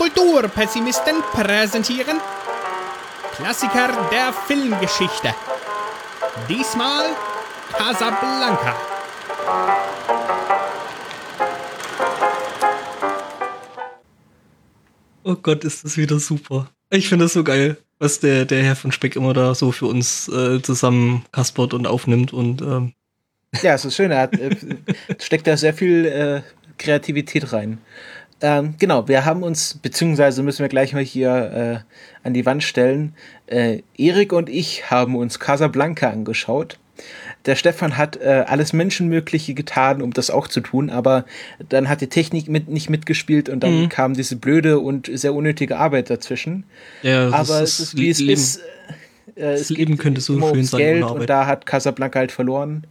Kulturpessimisten präsentieren Klassiker der Filmgeschichte. Diesmal Casablanca. Oh Gott, ist das wieder super. Ich finde das so geil, was der, der Herr von Speck immer da so für uns äh, zusammen kaspert und aufnimmt und ähm. Ja, es ist schön. Er hat, äh, steckt da sehr viel äh, Kreativität rein. Ähm, genau, wir haben uns, beziehungsweise müssen wir gleich mal hier äh, an die Wand stellen. Äh, Erik und ich haben uns Casablanca angeschaut. Der Stefan hat äh, alles Menschenmögliche getan, um das auch zu tun, aber dann hat die Technik mit, nicht mitgespielt und dann mhm. kam diese blöde und sehr unnötige Arbeit dazwischen. Ja, aber es ist, wie es Leben. ist. Äh, das Leben könnte so schön sein. Geld und da hat Casablanca halt verloren.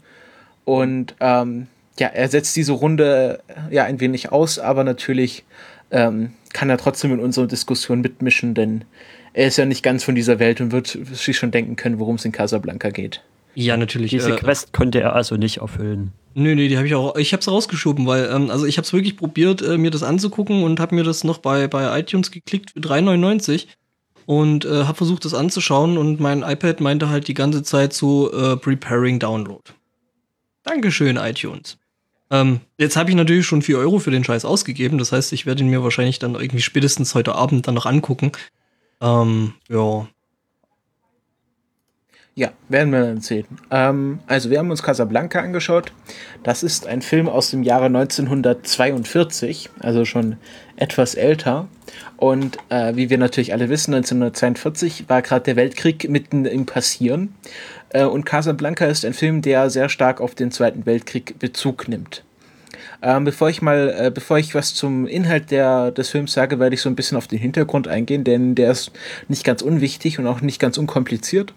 Und ähm, ja, er setzt diese Runde äh, ja ein wenig aus, aber natürlich ähm, kann er trotzdem in unserer Diskussion mitmischen, denn er ist ja nicht ganz von dieser Welt und wird sich schon denken können, worum es in Casablanca geht. Ja, natürlich. Diese äh, Quest konnte er also nicht erfüllen. Nö, nö, die habe ich auch. Ich habe es rausgeschoben, weil ähm, also ich habe es wirklich probiert, äh, mir das anzugucken und habe mir das noch bei bei iTunes geklickt für 3,99 und äh, habe versucht, das anzuschauen und mein iPad meinte halt die ganze Zeit so äh, preparing Download. Dankeschön, iTunes. Ähm, jetzt habe ich natürlich schon 4 Euro für den Scheiß ausgegeben. Das heißt, ich werde ihn mir wahrscheinlich dann irgendwie spätestens heute Abend dann noch angucken. Ähm, ja. Ja, werden wir dann sehen. Ähm, also, wir haben uns Casablanca angeschaut. Das ist ein Film aus dem Jahre 1942, also schon etwas älter. Und äh, wie wir natürlich alle wissen, 1942 war gerade der Weltkrieg mitten im Passieren. Äh, und Casablanca ist ein Film, der sehr stark auf den Zweiten Weltkrieg Bezug nimmt. Ähm, bevor ich mal, äh, bevor ich was zum Inhalt der, des Films sage, werde ich so ein bisschen auf den Hintergrund eingehen, denn der ist nicht ganz unwichtig und auch nicht ganz unkompliziert.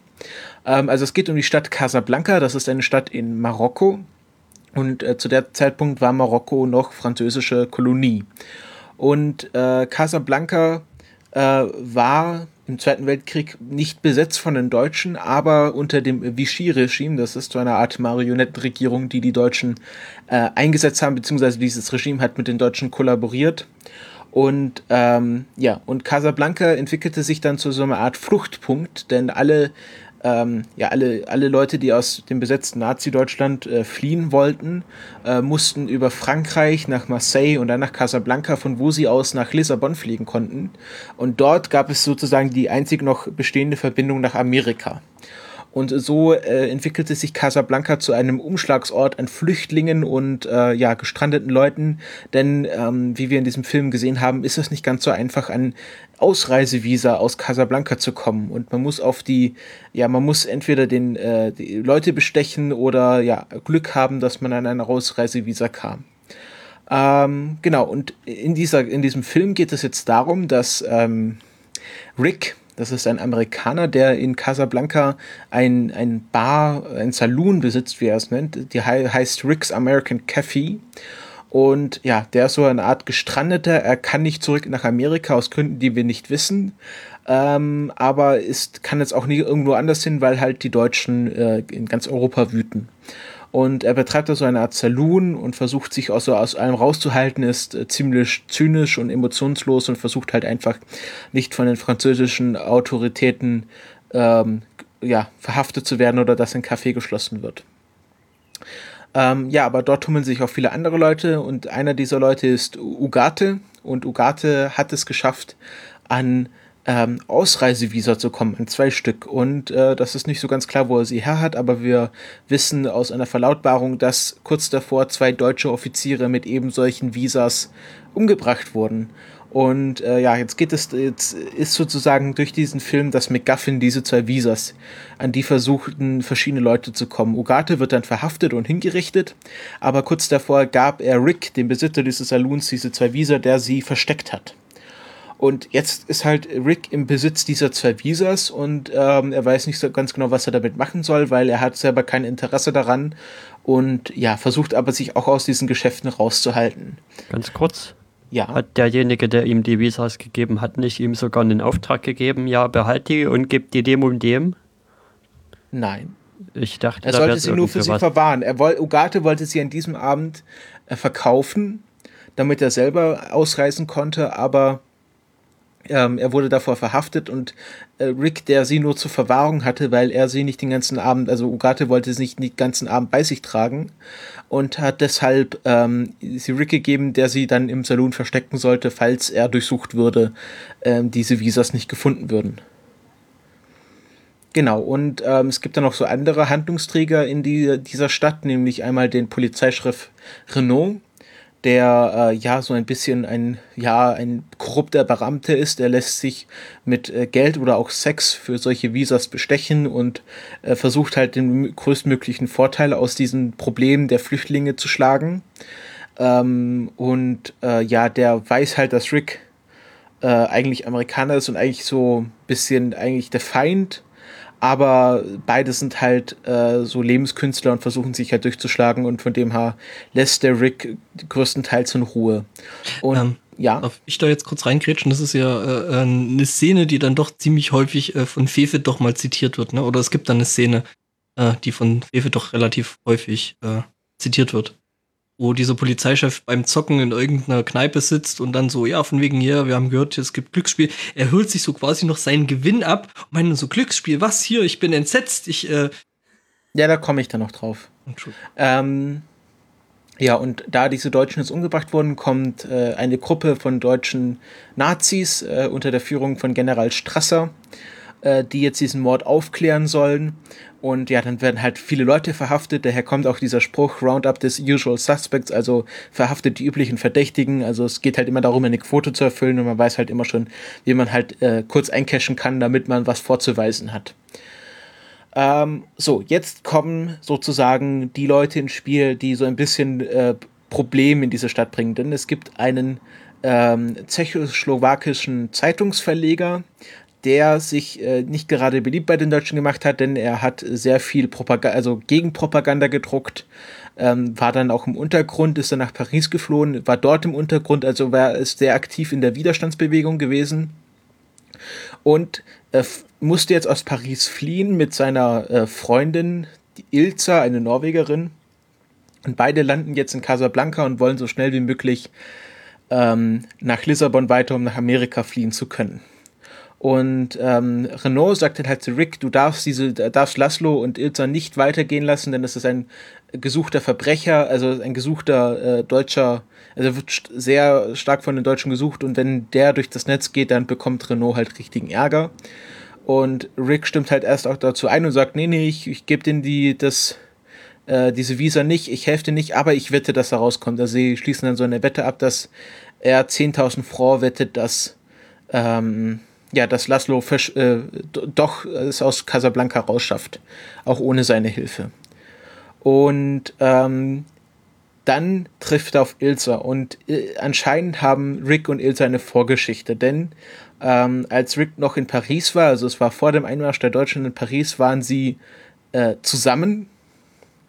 Ähm, also es geht um die Stadt Casablanca, das ist eine Stadt in Marokko. Und äh, zu der Zeitpunkt war Marokko noch französische Kolonie. Und äh, Casablanca äh, war im Zweiten Weltkrieg nicht besetzt von den Deutschen, aber unter dem Vichy-Regime, das ist so eine Art Marionettenregierung, die die Deutschen äh, eingesetzt haben, beziehungsweise dieses Regime hat mit den Deutschen kollaboriert. Und ähm, ja, und Casablanca entwickelte sich dann zu so einer Art Fluchtpunkt, denn alle ähm, ja, alle, alle Leute, die aus dem besetzten Nazi-Deutschland äh, fliehen wollten, äh, mussten über Frankreich nach Marseille und dann nach Casablanca, von wo sie aus nach Lissabon fliegen konnten. Und dort gab es sozusagen die einzig noch bestehende Verbindung nach Amerika. Und so äh, entwickelte sich Casablanca zu einem Umschlagsort an Flüchtlingen und äh, ja, gestrandeten Leuten. Denn ähm, wie wir in diesem Film gesehen haben, ist es nicht ganz so einfach, an Ausreisevisa aus Casablanca zu kommen. Und man muss auf die, ja, man muss entweder den äh, die Leute bestechen oder ja, Glück haben, dass man an ein Ausreisevisa kam. Ähm, genau, und in, dieser, in diesem Film geht es jetzt darum, dass ähm, Rick, das ist ein Amerikaner, der in Casablanca ein, ein Bar, ein Saloon besitzt, wie er es nennt. Die heißt Rick's American Cafe. Und ja, der ist so eine Art Gestrandeter. Er kann nicht zurück nach Amerika aus Gründen, die wir nicht wissen. Ähm, aber ist, kann jetzt auch nie irgendwo anders hin, weil halt die Deutschen äh, in ganz Europa wüten. Und er betreibt da so eine Art Saloon und versucht sich auch so aus allem rauszuhalten, ist äh, ziemlich zynisch und emotionslos und versucht halt einfach nicht von den französischen Autoritäten ähm, ja, verhaftet zu werden oder dass ein Café geschlossen wird. Ähm, ja, aber dort tummeln sich auch viele andere Leute und einer dieser Leute ist Ugarte und Ugarte hat es geschafft, an ähm, Ausreisevisa zu kommen, an zwei Stück. Und äh, das ist nicht so ganz klar, wo er sie her hat, aber wir wissen aus einer Verlautbarung, dass kurz davor zwei deutsche Offiziere mit eben solchen Visas umgebracht wurden. Und äh, ja, jetzt geht es, jetzt ist sozusagen durch diesen Film das McGuffin diese zwei Visas, an die versuchten verschiedene Leute zu kommen. Ugarte wird dann verhaftet und hingerichtet, aber kurz davor gab er Rick, dem Besitzer dieses Saloons, diese zwei Visa, der sie versteckt hat. Und jetzt ist halt Rick im Besitz dieser zwei Visas und ähm, er weiß nicht so ganz genau, was er damit machen soll, weil er hat selber kein Interesse daran und ja, versucht aber sich auch aus diesen Geschäften rauszuhalten. Ganz kurz. Ja. Hat derjenige, der ihm die Visas gegeben hat, nicht ihm sogar einen Auftrag gegeben, ja, behalt die und gib die dem und dem? Nein. Ich dachte, er sollte sie nur für sie verwahren. Er woll, Ugarte wollte sie an diesem Abend äh, verkaufen, damit er selber ausreisen konnte, aber Ähm, er wurde davor verhaftet und äh, Rick, der sie nur zur Verwahrung hatte, weil er sie nicht den ganzen Abend, also Ugarte wollte sie nicht den ganzen Abend bei sich tragen und hat deshalb ähm, sie Rick gegeben, der sie dann im Saloon verstecken sollte, falls er durchsucht würde, ähm, diese Visas nicht gefunden würden. Genau, und ähm, es gibt dann noch so andere Handlungsträger in die, dieser Stadt, nämlich einmal den Polizeichef Renault, der äh, ja so ein bisschen ein ja ein korrupter Beamter ist. Der lässt sich mit äh, Geld oder auch Sex für solche Visas bestechen und äh, versucht halt den größtmöglichen Vorteil aus diesen Problemen der Flüchtlinge zu schlagen. Ähm, und äh, ja, der weiß halt, dass Rick äh, eigentlich Amerikaner ist und eigentlich so ein bisschen eigentlich der Feind aber beide sind halt äh, so Lebenskünstler und versuchen sich halt durchzuschlagen und von dem her lässt der Rick größtenteils in Ruhe. Und ähm, ja. Darf ich da jetzt kurz reingrätschen? Das ist ja äh, eine Szene, die dann doch ziemlich häufig äh, von Fefe doch mal zitiert wird, ne? Oder es gibt dann eine Szene, äh, die von Fefe doch relativ häufig äh, zitiert wird wo dieser Polizeichef beim Zocken in irgendeiner Kneipe sitzt und dann so, ja, von wegen, ja, wir haben gehört, es gibt Glücksspiel. Er holt sich so quasi noch seinen Gewinn ab und meint so, Glücksspiel, was hier? Ich bin entsetzt, ich, äh Ja, da komme ich dann noch drauf. Ähm, ja, und da diese Deutschen jetzt umgebracht wurden, kommt äh, eine Gruppe von deutschen Nazis äh, unter der Führung von General Strasser, äh, die jetzt diesen Mord aufklären sollen. Und ja, dann werden halt viele Leute verhaftet. Daher kommt auch dieser Spruch Roundup des Usual Suspects, also verhaftet die üblichen Verdächtigen. Also es geht halt immer darum, eine Quote zu erfüllen und man weiß halt immer schon, wie man halt äh, kurz eincashen kann, damit man was vorzuweisen hat. Ähm, so, jetzt kommen sozusagen die Leute ins Spiel, die so ein bisschen äh, Problem in diese Stadt bringen. Denn es gibt einen ähm, tschechoslowakischen Zeitungsverleger, der sich äh, nicht gerade beliebt bei den Deutschen gemacht hat, denn er hat sehr viel Propaganda, also Gegenpropaganda gedruckt, ähm, war dann auch im Untergrund, ist dann nach Paris geflohen, war dort im Untergrund, also war ist sehr aktiv in der Widerstandsbewegung gewesen und äh, musste jetzt aus Paris fliehen mit seiner äh, Freundin die Ilza, eine Norwegerin. Und beide landen jetzt in Casablanca und wollen so schnell wie möglich ähm, nach Lissabon weiter, um nach Amerika fliehen zu können. Und ähm, Renault sagt dann halt zu Rick, du darfst diese, darfst Laszlo und Ilza nicht weitergehen lassen, denn es ist ein gesuchter Verbrecher, also ein gesuchter äh, deutscher, also wird sehr stark von den Deutschen gesucht und wenn der durch das Netz geht, dann bekommt Renault halt richtigen Ärger. Und Rick stimmt halt erst auch dazu ein und sagt, nee, nee, ich, ich gebe denen die, das, äh, diese Visa nicht, ich helfe dir nicht, aber ich wette, dass er rauskommt. Also sie schließen dann so eine Wette ab, dass er 10.000 Francs wettet, dass ähm, ja, dass Laszlo äh, doch es aus Casablanca rausschafft, auch ohne seine Hilfe. Und ähm, dann trifft er auf Ilsa und äh, anscheinend haben Rick und Ilsa eine Vorgeschichte, denn ähm, als Rick noch in Paris war, also es war vor dem Einmarsch der Deutschen in Paris, waren sie äh, zusammen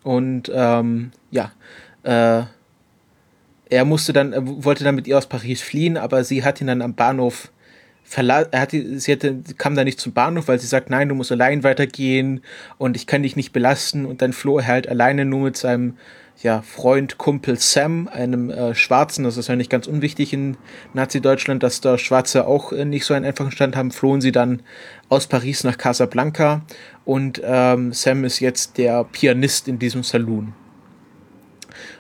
und ähm, ja, äh, er musste dann, er wollte dann mit ihr aus Paris fliehen, aber sie hat ihn dann am Bahnhof verla er hatte, sie hatte, kam da nicht zum Bahnhof, weil sie sagt, nein, du musst allein weitergehen und ich kann dich nicht belasten. Und dann floh er halt alleine nur mit seinem ja, Freund, Kumpel Sam, einem äh, Schwarzen, das ist ja nicht ganz unwichtig in Nazi-Deutschland, dass da Schwarze auch äh, nicht so einen einfachen Stand haben, flohen sie dann aus Paris nach Casablanca und ähm, Sam ist jetzt der Pianist in diesem Saloon.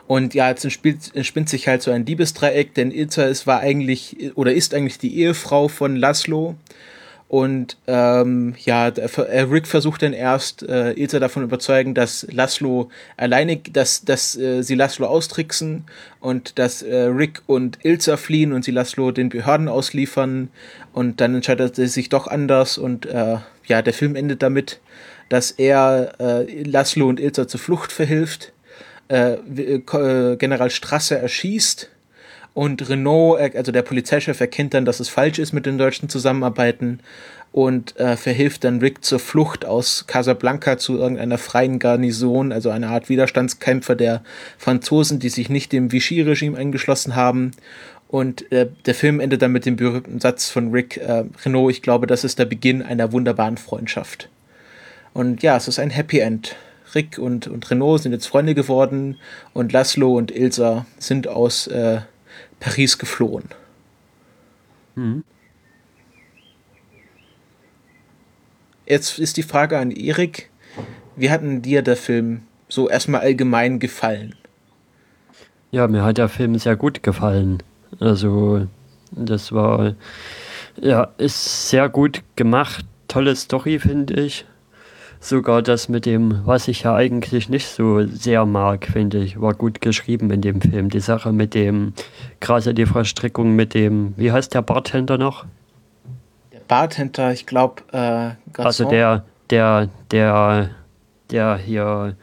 Und ja, jetzt entspinnt sich halt so ein Liebesdreieck, denn Ilza ist, war eigentlich oder ist eigentlich die Ehefrau von Laszlo. Und ähm, ja, äh, Rick versucht dann erst, äh, Ilza davon überzeugen, dass Laszlo alleine, dass, dass äh, sie Laszlo austricksen und dass äh, Rick und Ilza fliehen und sie Laszlo den Behörden ausliefern. Und dann entscheidet er sich doch anders und äh, ja, der Film endet damit, dass er äh, Laszlo und Ilza zur Flucht verhilft äh, äh, General Strasse erschießt und Renault, äh, also der Polizeichef, erkennt dann, dass es falsch ist mit den Deutschen zusammenarbeiten und äh, verhilft dann Rick zur Flucht aus Casablanca zu irgendeiner freien Garnison, also einer Art Widerstandskämpfer der Franzosen, die sich nicht dem Vichy-Regime eingeschlossen haben. Und äh, der Film endet dann mit dem berühmten Satz von Rick äh, Renault, ich glaube, das ist der Beginn einer wunderbaren Freundschaft. Und ja, es ist ein Happy End. Rick und, und Renault sind jetzt Freunde geworden und Laszlo und Ilsa sind aus äh, Paris geflohen. Mhm. jetzt ist die Frage an Erik. Wie hat denn dir der Film so erstmal allgemein gefallen? Ja, mir hat der Film sehr gut gefallen. Also, das war, ja, ist sehr gut gemacht. Tolle Story, finde ich. Sogar das mit dem, was ich ja eigentlich nicht so sehr mag, finde ich, war gut geschrieben in dem Film. Die Sache mit dem, gerade die Verstrickung mit dem, wie heißt der Bartender noch? Der Bartender, ich glaube, äh. Also der, der, der, der hier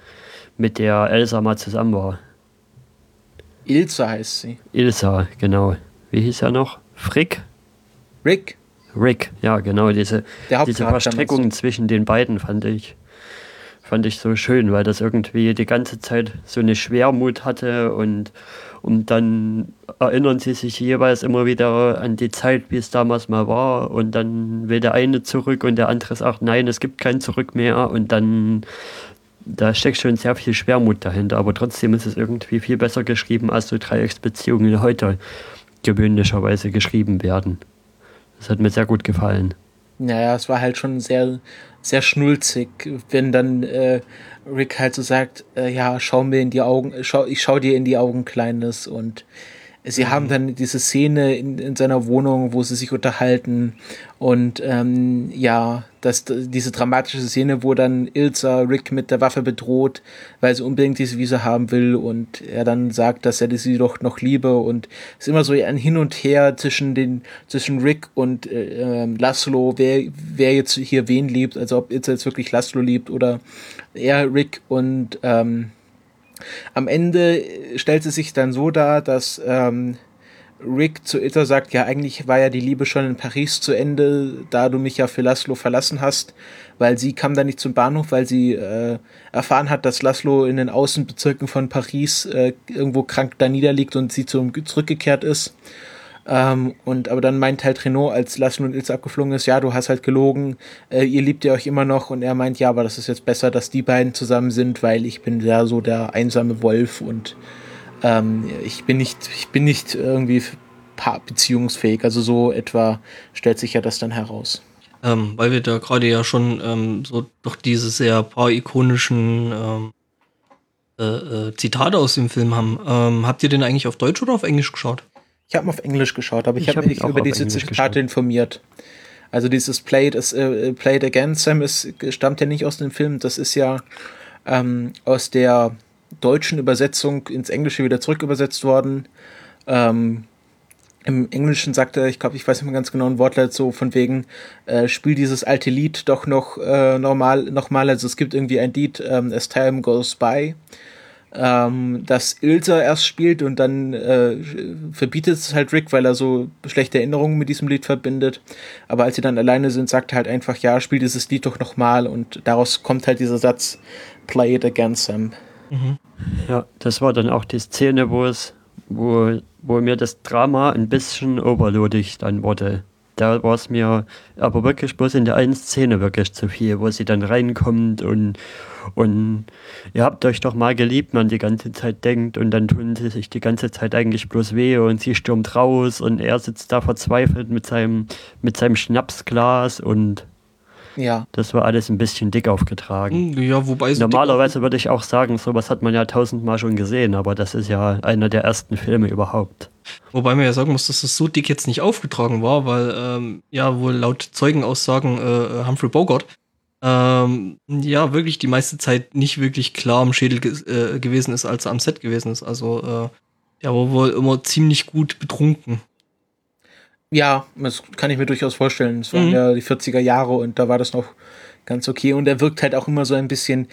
mit der Elsa mal zusammen war. Ilse heißt sie. Ilsa, genau. Wie hieß er noch? Frick? Rick? Rick, ja, genau. Diese, diese Verstrickung zwischen den beiden fand ich, fand ich so schön, weil das irgendwie die ganze Zeit so eine Schwermut hatte und, und dann erinnern sie sich jeweils immer wieder an die Zeit, wie es damals mal war und dann will der eine zurück und der andere sagt, nein, es gibt kein Zurück mehr und dann da steckt schon sehr viel Schwermut dahinter, aber trotzdem ist es irgendwie viel besser geschrieben, als so Dreiecksbeziehungen heute gewöhnlicherweise geschrieben werden. Das hat mir sehr gut gefallen. Naja, es war halt schon sehr, sehr schnulzig, wenn dann äh, Rick halt so sagt, äh, ja, schau mir in die Augen, schau, ich schau dir in die Augen, Kleines. Und sie haben dann diese Szene in, in seiner Wohnung, wo sie sich unterhalten. Und ähm, ja, das, diese dramatische Szene, wo dann Ilsa Rick mit der Waffe bedroht, weil sie unbedingt diese Wiese haben will. Und er dann sagt, dass er sie doch noch liebe. Und es ist immer so ein Hin und Her zwischen den zwischen Rick und äh, ähm, Laszlo, wer wer jetzt hier wen liebt, also ob Ilsa jetzt wirklich Laszlo liebt oder er Rick und ähm, am Ende stellt es sich dann so dar, dass ähm, Rick zu Ilsa sagt, ja, eigentlich war ja die Liebe schon in Paris zu Ende, da du mich ja für Laszlo verlassen hast, weil sie kam dann nicht zum Bahnhof, weil sie äh, erfahren hat, dass Laszlo in den Außenbezirken von Paris äh, irgendwo krank da niederliegt und sie zum, zurückgekehrt ist. Ähm, und aber dann meint halt Renault, als Laszlo und Ilse abgeflogen ist, ja, du hast halt gelogen, äh, ihr liebt ihr euch immer noch und er meint, ja, aber das ist jetzt besser, dass die beiden zusammen sind, weil ich bin ja so der einsame Wolf und ähm, ich bin nicht, ich bin nicht irgendwie beziehungsfähig. Also so etwa stellt sich ja das dann heraus. Ähm, weil wir da gerade ja schon ähm, so doch diese sehr paar ikonischen ähm, äh, äh, Zitate aus dem Film haben. Ähm, habt ihr den eigentlich auf Deutsch oder auf Englisch geschaut? Ich habe auf Englisch geschaut, aber ich, Ich habe hab mich über diese Zitate informiert. Also dieses Played, is, äh, Played Again Sam ist, stammt ja nicht aus dem Film, das ist ja ähm, aus der deutschen Übersetzung ins Englische wieder zurück übersetzt worden. Ähm, Im Englischen sagt er, ich glaube, ich weiß nicht mehr ganz genau ein Wortlaut so von wegen, äh, spiel dieses alte Lied doch noch äh, normal, nochmal. Also es gibt irgendwie ein Lied, ähm, As Time Goes By, ähm, das Ilsa erst spielt und dann äh, verbietet es halt Rick, weil er so schlechte Erinnerungen mit diesem Lied verbindet. Aber als sie dann alleine sind, sagt er halt einfach, ja, spiel dieses Lied doch nochmal und daraus kommt halt dieser Satz, Play it again, Sam. Ja, das war dann auch die Szene, wo es, wo, wo mir das Drama ein bisschen overloadig dann wurde. Da war es mir aber wirklich bloß in der einen Szene wirklich zu viel, wo sie dann reinkommt und, und ihr habt euch doch mal geliebt, man die ganze Zeit denkt und dann tun sie sich die ganze Zeit eigentlich bloß weh und sie stürmt raus und er sitzt da verzweifelt mit seinem, mit seinem Schnapsglas und Ja, das war alles ein bisschen dick aufgetragen. Hm, Ja, wobei so Normalerweise würde ich auch sagen, sowas hat man ja tausendmal schon gesehen, aber das ist ja einer der ersten Filme überhaupt. Wobei man ja sagen muss, dass das so dick jetzt nicht aufgetragen war, weil ähm, ja wohl laut Zeugenaussagen äh, Humphrey Bogart ähm, ja wirklich die meiste Zeit nicht wirklich klar am Schädel ge äh, gewesen ist, als er am Set gewesen ist. Also äh, war wohl immer ziemlich gut betrunken. Ja, das kann ich mir durchaus vorstellen. Es waren Mhm. ja die 40er Jahre und da war das noch ganz okay. Und er wirkt halt auch immer so ein bisschen,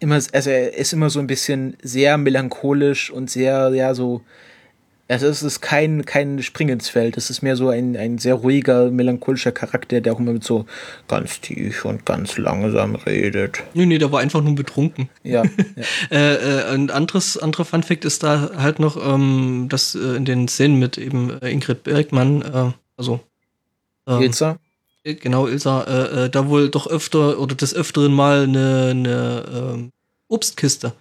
immer, also er ist immer so ein bisschen sehr melancholisch und sehr, ja, so. Also es ist kein, kein Spring ins Feld. Es ist mehr so ein, ein sehr ruhiger, melancholischer Charakter, der auch immer mit so ganz tief und ganz langsam redet. Nee, nee, der war einfach nur betrunken. Ja, ja. Äh, äh, ein anderes, anderer Fun Fact ist da halt noch, ähm, dass äh, in den Szenen mit eben äh, Ingrid Bergmann, äh, also ähm, Ilsa? äh, genau, Ilsa, da wohl doch öfter oder des Öfteren mal eine, eine ähm, Obstkiste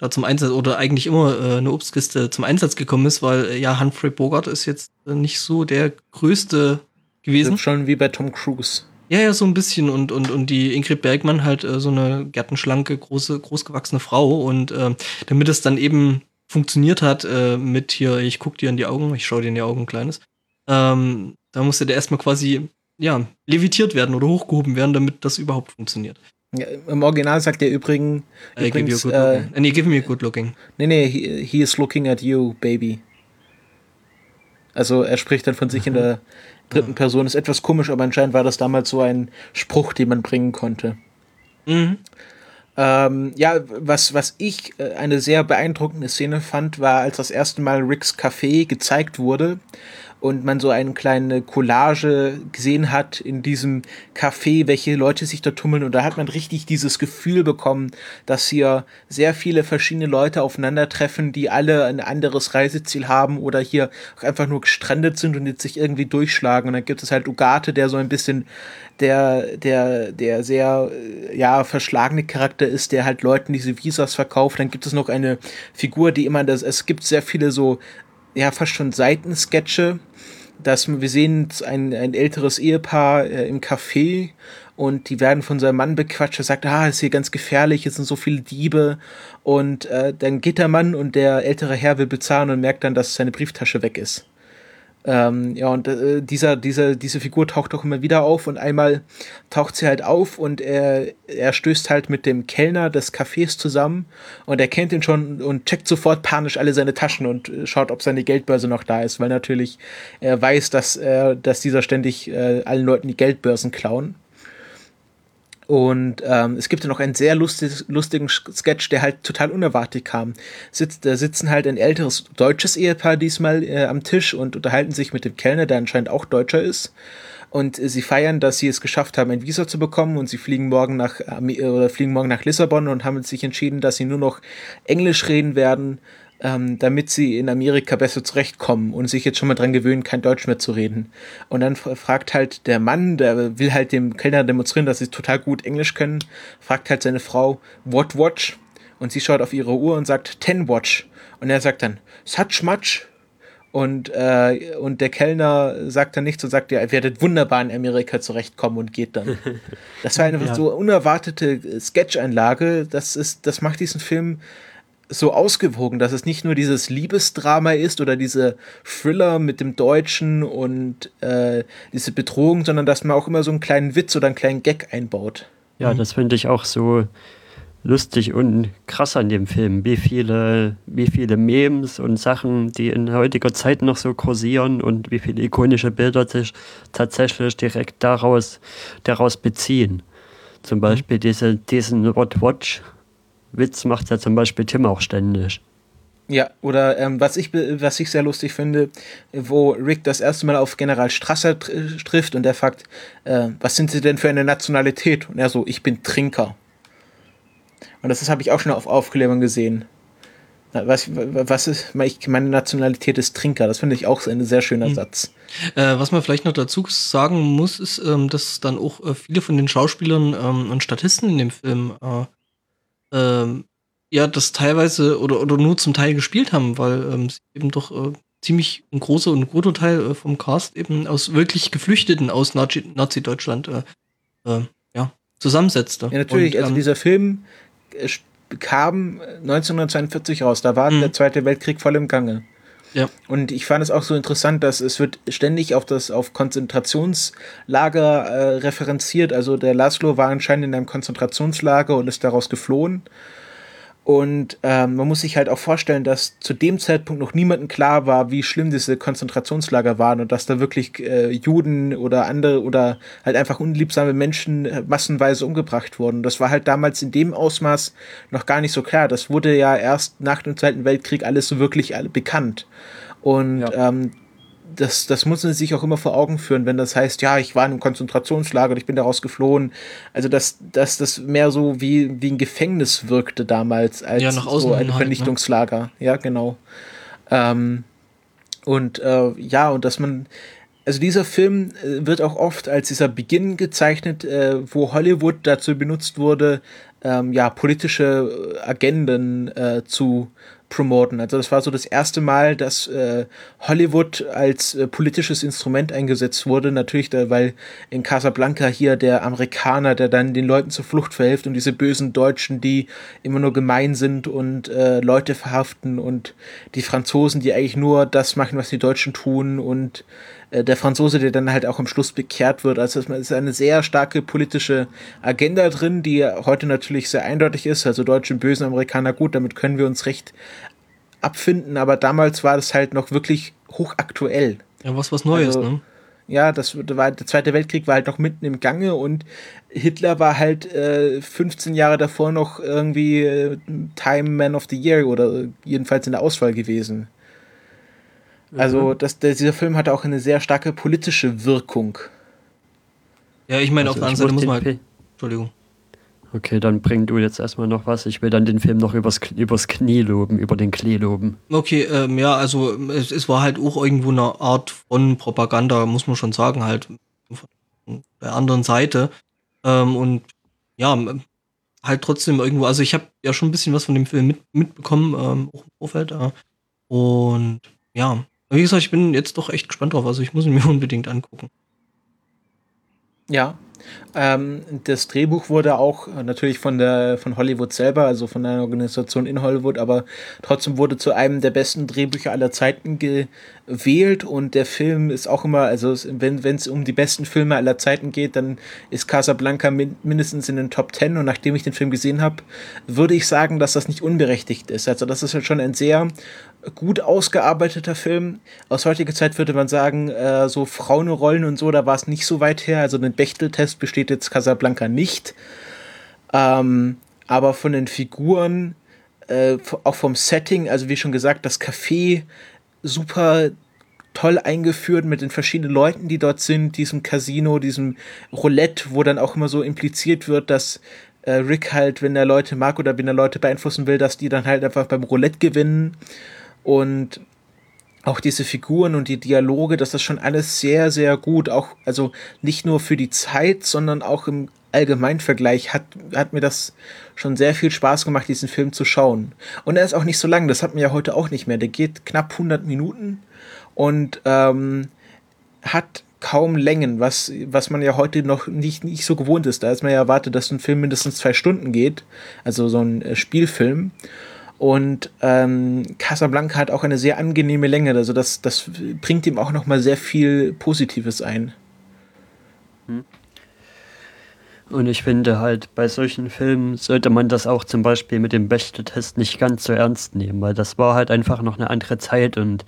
da zum Einsatz oder eigentlich immer äh, eine Obstkiste zum Einsatz gekommen ist, weil äh, ja, Humphrey Bogart ist jetzt äh, nicht so der größte gewesen. Schon wie bei Tom Cruise. Ja, ja, so ein bisschen. Und, und, und die Ingrid Bergmann halt äh, so eine gärtenschlanke, große, großgewachsene Frau. Und äh, damit es dann eben funktioniert hat äh, mit hier, ich guck dir in die Augen, ich schau dir in die Augen, kleines, ähm, da musste der erstmal quasi, ja, levitiert werden oder hochgehoben werden, damit das überhaupt funktioniert. Ja, Im Original sagt er übrigens, Äh, give, you good looking. Äh, nee, give me a good looking. nee, nee, he, he is looking at you, baby. Also er spricht dann von sich in der dritten Person. Ist etwas komisch, aber anscheinend war das damals so ein Spruch, den man bringen konnte. Mhm. Ähm, ja, was, was ich äh, eine sehr beeindruckende Szene fand, war, als das erste Mal Ricks Café gezeigt wurde und man so eine kleine Collage gesehen hat in diesem Café, welche Leute sich da tummeln und da hat man richtig dieses Gefühl bekommen, dass hier sehr viele verschiedene Leute aufeinandertreffen, die alle ein anderes Reiseziel haben oder hier einfach nur gestrandet sind und jetzt sich irgendwie durchschlagen und dann gibt es halt Ugarte, der so ein bisschen der, der, der sehr, äh, ja, verschlagene Charakter ist, der halt Leuten diese Visas verkauft. Dann gibt es noch eine Figur, die immer das, es gibt sehr viele so, ja, fast schon Seitensketche, dass wir sehen ein, ein älteres Ehepaar äh, im Café und die werden von seinem Mann bequatscht. Er sagt, ah, ist hier ganz gefährlich, es sind so viele Diebe. Und äh, dann geht der Mann und der ältere Herr will bezahlen und merkt dann, dass seine Brieftasche weg ist. Ähm, ja, und äh, dieser, dieser, diese Figur taucht auch immer wieder auf und einmal taucht sie halt auf und er, er stößt halt mit dem Kellner des Cafés zusammen und er kennt ihn schon und checkt sofort panisch alle seine Taschen und äh, schaut, ob seine Geldbörse noch da ist, weil natürlich er weiß, dass, er, dass dieser ständig äh, allen Leuten die Geldbörsen klauen. Und ähm, es gibt ja noch einen sehr lustig, lustigen Sketch, der halt total unerwartet kam. Sitzt, da sitzen halt ein älteres deutsches Ehepaar diesmal äh, am Tisch und unterhalten sich mit dem Kellner, der anscheinend auch Deutscher ist. Und äh, sie feiern, dass sie es geschafft haben, ein Visa zu bekommen und sie fliegen morgen nach Ami- oder fliegen morgen nach Lissabon und haben sich entschieden, dass sie nur noch Englisch reden werden, ähm, damit sie in Amerika besser zurechtkommen und sich jetzt schon mal dran gewöhnen, kein Deutsch mehr zu reden. Und dann fra- fragt halt der Mann, der will halt dem Kellner demonstrieren, dass sie total gut Englisch können, fragt halt seine Frau, what watch? Und sie schaut auf ihre Uhr und sagt, ten watch. Und er sagt dann, such much? Und, äh, und der Kellner sagt dann nichts und sagt, ja, ihr werdet wunderbar in Amerika zurechtkommen und geht dann. Das war eine so unerwartete Sketch-Einlage. Das ist, das macht diesen Film so ausgewogen, dass es nicht nur dieses Liebesdrama ist oder diese Thriller mit dem Deutschen und äh, diese Bedrohung, sondern dass man auch immer so einen kleinen Witz oder einen kleinen Gag einbaut. Ja, das finde ich auch so lustig und krass an dem Film, wie viele, wie viele Memes und Sachen, die in heutiger Zeit noch so kursieren und wie viele ikonische Bilder sich tatsächlich direkt daraus, daraus beziehen. Zum Beispiel diese, diesen What Watch Witz macht ja zum Beispiel Tim auch ständig. Ja, oder ähm, was, ich, was ich sehr lustig finde, wo Rick das erste Mal auf General Strasser tr trifft und er fragt, äh, was sind Sie denn für eine Nationalität? Und er so, ich bin Trinker. Und das habe ich auch schon auf Aufklärung gesehen. Was, was ist, meine Nationalität ist Trinker. Das finde ich auch ein sehr schöner Satz. Äh, was man vielleicht noch dazu sagen muss, ist, ähm, dass dann auch äh, viele von den Schauspielern ähm, und Statisten in dem Film äh, ähm, ja das teilweise oder, oder nur zum Teil gespielt haben, weil ähm, sie eben doch äh, ziemlich ein großer und guter Teil äh, vom Cast eben aus wirklich Geflüchteten aus Nazi- Nazi-Deutschland äh, äh, ja, zusammensetzte. Ja, natürlich. Und, also ähm, dieser Film äh, kam 1942 raus. Da war Mhm. der Zweite Weltkrieg voll im Gange. Ja. Und ich fand es auch so interessant, dass es wird ständig auf das auf Konzentrationslager äh, referenziert. Also der Laszlo war anscheinend in einem Konzentrationslager und ist daraus geflohen. Und ähm, man muss sich halt auch vorstellen, dass zu dem Zeitpunkt noch niemandem klar war, wie schlimm diese Konzentrationslager waren und dass da wirklich äh, Juden oder andere oder halt einfach unliebsame Menschen äh, massenweise umgebracht wurden. Das war halt damals in dem Ausmaß noch gar nicht so klar. Das wurde ja erst nach dem Zweiten Weltkrieg alles so wirklich alle bekannt. Und Ja. ähm, das, das muss man sich auch immer vor Augen führen, wenn das heißt, ja, ich war in einem Konzentrationslager und ich bin daraus geflohen. Also, dass, dass das mehr so wie, wie ein Gefängnis wirkte damals, als Ja, so ein halt, ne? Vernichtungslager. Ja, genau. Ähm, und äh, ja, und dass man, also dieser Film äh, wird auch oft als dieser Beginn gezeichnet, äh, wo Hollywood dazu benutzt wurde, ähm, ja, politische Agenden äh, zu promoten. Also das war so das erste Mal, dass äh, Hollywood als äh, politisches Instrument eingesetzt wurde. Natürlich, da, weil in Casablanca hier der Amerikaner, der dann den Leuten zur Flucht verhilft und diese bösen Deutschen, die immer nur gemein sind und äh, Leute verhaften und die Franzosen, die eigentlich nur das machen, was die Deutschen tun und äh, der Franzose, der dann halt auch am Schluss bekehrt wird. Also es ist eine sehr starke politische Agenda drin, die heute natürlich sehr eindeutig ist. Also Deutsche bösen Amerikaner gut, damit können wir uns recht abfinden, aber damals war das halt noch wirklich hochaktuell. Ja, was was Neues, Also, ne? Ja, das war, der Zweite Weltkrieg war halt noch mitten im Gange und Hitler war halt äh, 15 Jahre davor noch irgendwie äh, Time Man of the Year oder jedenfalls in der Auswahl gewesen. Also das, der, dieser Film hatte auch eine sehr starke politische Wirkung. Ja, ich meine, Also auf der anderen Seite muss man halt. P- Entschuldigung. Okay, dann bring du jetzt erstmal noch was. Ich will dann den Film noch übers, K- übers Knie loben, über den Klee loben. Okay, ähm, ja, also es, es war halt auch irgendwo eine Art von Propaganda, muss man schon sagen, halt von der anderen Seite. Ähm, und ja, halt trotzdem irgendwo, also ich habe ja schon ein bisschen was von dem Film mit, mitbekommen, ähm, auch im Vorfeld. Äh, und ja, wie gesagt, ich bin jetzt doch echt gespannt drauf, also ich muss ihn mir unbedingt angucken. Ja. Ähm, das Drehbuch wurde auch äh, natürlich von der von Hollywood selber, also von einer Organisation in Hollywood, aber trotzdem wurde zu einem der besten Drehbücher aller Zeiten gewählt und der Film ist auch immer, also wenn es um die besten Filme aller Zeiten geht, dann ist Casablanca min mindestens in den Top 10 und nachdem ich den Film gesehen habe, würde ich sagen, dass das nicht unberechtigt ist. Also das ist halt schon ein sehr gut ausgearbeiteter Film. Aus heutiger Zeit würde man sagen, äh, so Frauenrollen und so, da war es nicht so weit her. Also den Bechteltest besteht jetzt Casablanca nicht. Ähm, aber von den Figuren, äh, auch vom Setting, also wie schon gesagt, das Café super toll eingeführt mit den verschiedenen Leuten, die dort sind, diesem Casino, diesem Roulette, wo dann auch immer so impliziert wird, dass äh, Rick halt, wenn er Leute mag oder wenn er Leute beeinflussen will, dass die dann halt einfach beim Roulette gewinnen. Und auch diese Figuren und die Dialoge, das ist schon alles sehr, sehr gut. Auch, also nicht nur für die Zeit, sondern auch im Allgemeinvergleich hat, hat mir das schon sehr viel Spaß gemacht, diesen Film zu schauen. Und er ist auch nicht so lang, das hat man ja heute auch nicht mehr. Der geht knapp 100 Minuten und ähm, hat kaum Längen, was, was man ja heute noch nicht, nicht so gewohnt ist. Da ist man ja erwartet, dass ein Film mindestens zwei Stunden geht, also so ein äh, Spielfilm. Und ähm, Casablanca hat auch eine sehr angenehme Länge, also das, das bringt ihm auch nochmal sehr viel Positives ein. Und ich finde halt, bei solchen Filmen sollte man das auch zum Beispiel mit dem Bechteltest nicht ganz so ernst nehmen, weil das war halt einfach noch eine andere Zeit und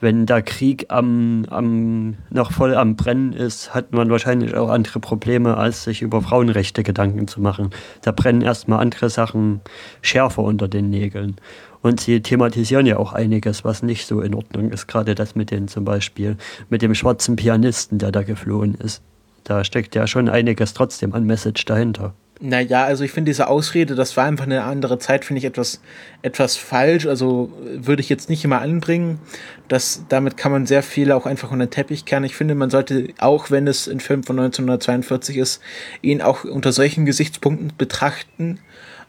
wenn der Krieg am, am, noch voll am Brennen ist, hat man wahrscheinlich auch andere Probleme, als sich über Frauenrechte Gedanken zu machen. Da brennen erstmal andere Sachen schärfer unter den Nägeln. Und sie thematisieren ja auch einiges, was nicht so in Ordnung ist. Gerade das mit den zum Beispiel, mit dem schwarzen Pianisten, der da geflohen ist. Da steckt ja schon einiges trotzdem an Message dahinter. Naja, also ich finde diese Ausrede, das war einfach eine andere Zeit, finde ich etwas, etwas falsch. Also würde ich jetzt nicht immer anbringen. Das, damit kann man sehr viel auch einfach unter den Teppich kehren. Ich finde, man sollte, auch wenn es ein Film von 1942 ist, ihn auch unter solchen Gesichtspunkten betrachten.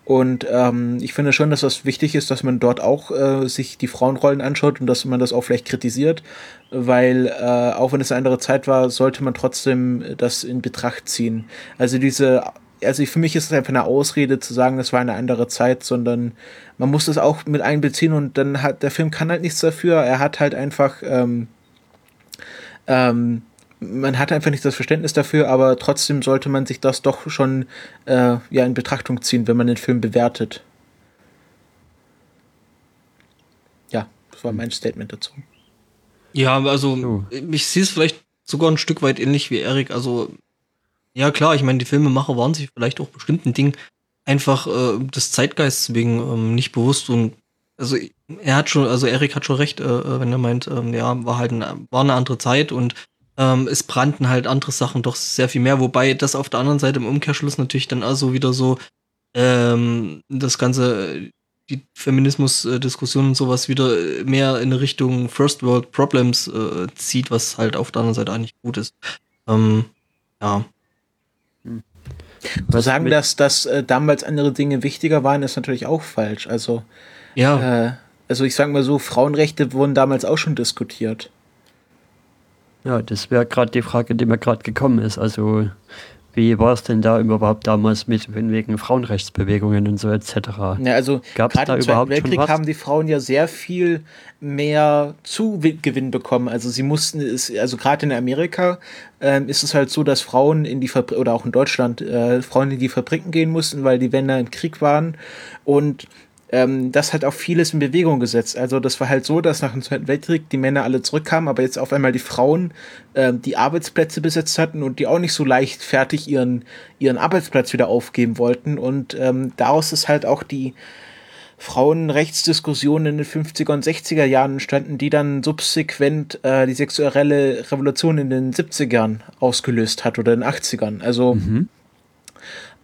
Und ähm, ich finde schon, dass das wichtig ist, dass man dort auch äh, sich die Frauenrollen anschaut und dass man das auch vielleicht kritisiert, weil äh, auch wenn es eine andere Zeit war, sollte man trotzdem das in Betracht ziehen. Also diese, also für mich ist es einfach eine Ausrede zu sagen, es war eine andere Zeit, sondern man muss das auch mit einbeziehen und dann hat der Film kann halt nichts dafür. Er hat halt einfach ähm, ähm, man hat einfach nicht das Verständnis dafür, aber trotzdem sollte man sich das doch schon äh, ja, in Betrachtung ziehen, wenn man den Film bewertet. Ja, das war mein Statement dazu. Ja, also So. ich sehe es vielleicht sogar ein Stück weit ähnlich wie Erik. Also ja klar, ich meine, die Filmemacher waren sich vielleicht auch bestimmten Dingen einfach äh, des Zeitgeists wegen ähm, nicht bewusst und also er hat schon, also Erik hat schon recht, äh, äh, wenn er meint, ähm, ja, war halt eine, war eine andere Zeit und ähm, es brannten halt andere Sachen doch sehr viel mehr, wobei das auf der anderen Seite im Umkehrschluss natürlich dann also wieder so ähm, das ganze die Feminismus-Diskussion und sowas wieder mehr in Richtung First World Problems äh, zieht, was halt auf der anderen Seite eigentlich gut ist. Ähm, ja. Zu Was sagen, dass, dass äh, damals andere Dinge wichtiger waren, ist natürlich auch falsch. Also Ja, äh, also ich sage mal so, Frauenrechte wurden damals auch schon diskutiert. Ja, das wäre gerade die Frage, die mir gerade gekommen ist. Also, wie war es denn da überhaupt damals mit wegen Frauenrechtsbewegungen und so etc.? Ja, also Gab's gerade da im Zweiten Weltkrieg was? haben die Frauen ja sehr viel mehr Zugewinn bekommen. Also sie mussten es, also gerade in Amerika ähm, ist es halt so, dass Frauen in die Fabrik oder auch in Deutschland äh, Frauen in die Fabriken gehen mussten, weil die Männer im Krieg waren und ähm, das hat auch vieles in Bewegung gesetzt. Also das war halt so, dass nach dem Zweiten Weltkrieg die Männer alle zurückkamen, aber jetzt auf einmal die Frauen ähm, die Arbeitsplätze besetzt hatten und die auch nicht so leichtfertig ihren, ihren Arbeitsplatz wieder aufgeben wollten. Und ähm, daraus ist halt auch die Frauenrechtsdiskussionen in den 50er und 60er Jahren entstanden, die dann subsequent äh, die sexuelle Revolution in den 70ern ausgelöst hat oder in den 80ern. Also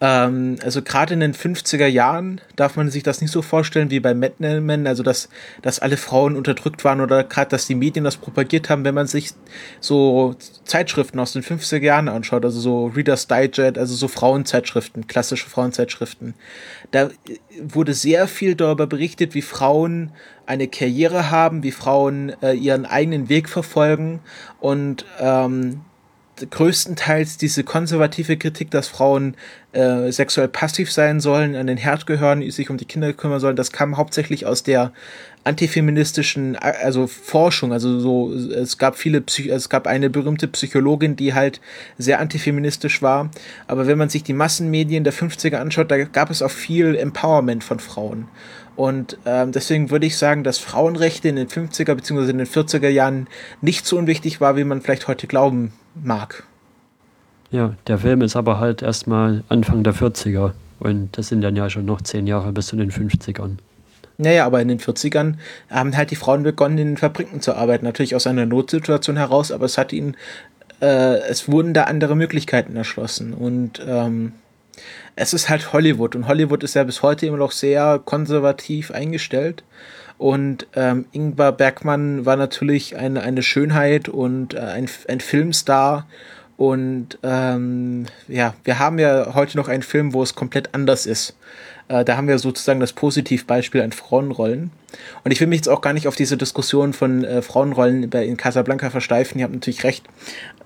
ähm, also gerade in den 50er Jahren darf man sich das nicht so vorstellen wie bei Mad Men, also dass, dass alle Frauen unterdrückt waren oder gerade, dass die Medien das propagiert haben, wenn man sich so Zeitschriften aus den 50er Jahren anschaut, also so Reader's Digest, also so Frauenzeitschriften, klassische Frauenzeitschriften. Da wurde sehr viel darüber berichtet, wie Frauen eine Karriere haben, wie Frauen äh, ihren eigenen Weg verfolgen und ähm, größtenteils diese konservative Kritik, dass Frauen äh, sexuell passiv sein sollen, an den Herd gehören, sich um die Kinder kümmern sollen, das kam hauptsächlich aus der antifeministischen, also Forschung, also so, es gab viele, Psych es gab eine berühmte Psychologin, die halt sehr antifeministisch war, aber wenn man sich die Massenmedien der 50er anschaut, da gab es auch viel Empowerment von Frauen. Und ähm, deswegen würde ich sagen, dass Frauenrechte in den 50er bzw. in den 40er Jahren nicht so unwichtig war, wie man vielleicht heute glauben mag. Ja, der Film ist aber halt erstmal Anfang der 40er. Und das sind dann ja schon noch zehn Jahre bis zu den 50ern. Naja, aber in den 40ern haben halt die Frauen begonnen, in den Fabriken zu arbeiten. Natürlich aus einer Notsituation heraus, aber es hat ihnen, äh, es wurden da andere Möglichkeiten erschlossen. Und ähm, es ist halt Hollywood. Und Hollywood ist ja bis heute immer noch sehr konservativ eingestellt. Und ähm, Ingmar Bergmann war natürlich eine, eine Schönheit und äh, ein, ein Filmstar. Und ähm, ja, wir haben ja heute noch einen Film, wo es komplett anders ist. Äh, da haben wir sozusagen das Positivbeispiel an Frauenrollen. Und ich will mich jetzt auch gar nicht auf diese Diskussion von äh, Frauenrollen in Casablanca versteifen. Ihr habt natürlich recht.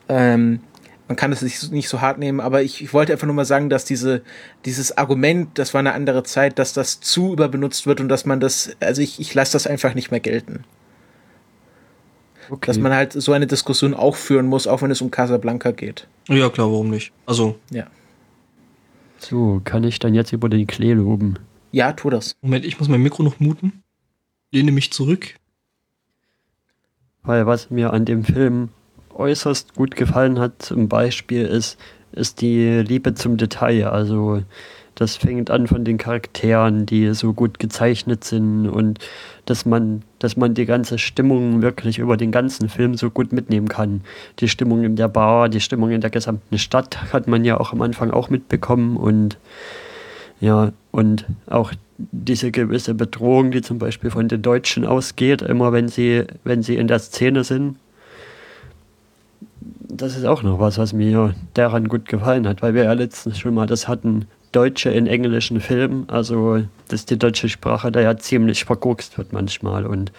Ähm, man kann nicht, nicht so hart nehmen, aber ich, ich wollte einfach nur mal sagen, dass diese, dieses Argument, das war eine andere Zeit, dass das zu überbenutzt wird und dass man das, also ich, ich lasse das einfach nicht mehr gelten. Okay. Dass man halt so eine Diskussion auch führen muss, auch wenn es um Casablanca geht. Ja, klar, warum nicht? Also, Ja. so, kann ich dann jetzt über den Klee loben? Ja, tu das. Moment, ich muss mein Mikro noch muten. Lehne mich zurück. Weil was mir an dem Film äußerst gut gefallen hat, zum Beispiel, ist, ist die Liebe zum Detail. Also das fängt an von den Charakteren, die so gut gezeichnet sind und dass man, dass man die ganze Stimmung wirklich über den ganzen Film so gut mitnehmen kann. Die Stimmung in der Bar, die Stimmung in der gesamten Stadt hat man ja auch am Anfang auch mitbekommen und ja, und auch diese gewisse Bedrohung, die zum Beispiel von den Deutschen ausgeht, immer wenn sie, wenn sie in der Szene sind. Das ist auch noch was, was mir daran gut gefallen hat, weil wir ja letztens schon mal das hatten, Deutsche in englischen Filmen, also dass die deutsche Sprache da ja ziemlich verguckst wird manchmal. Und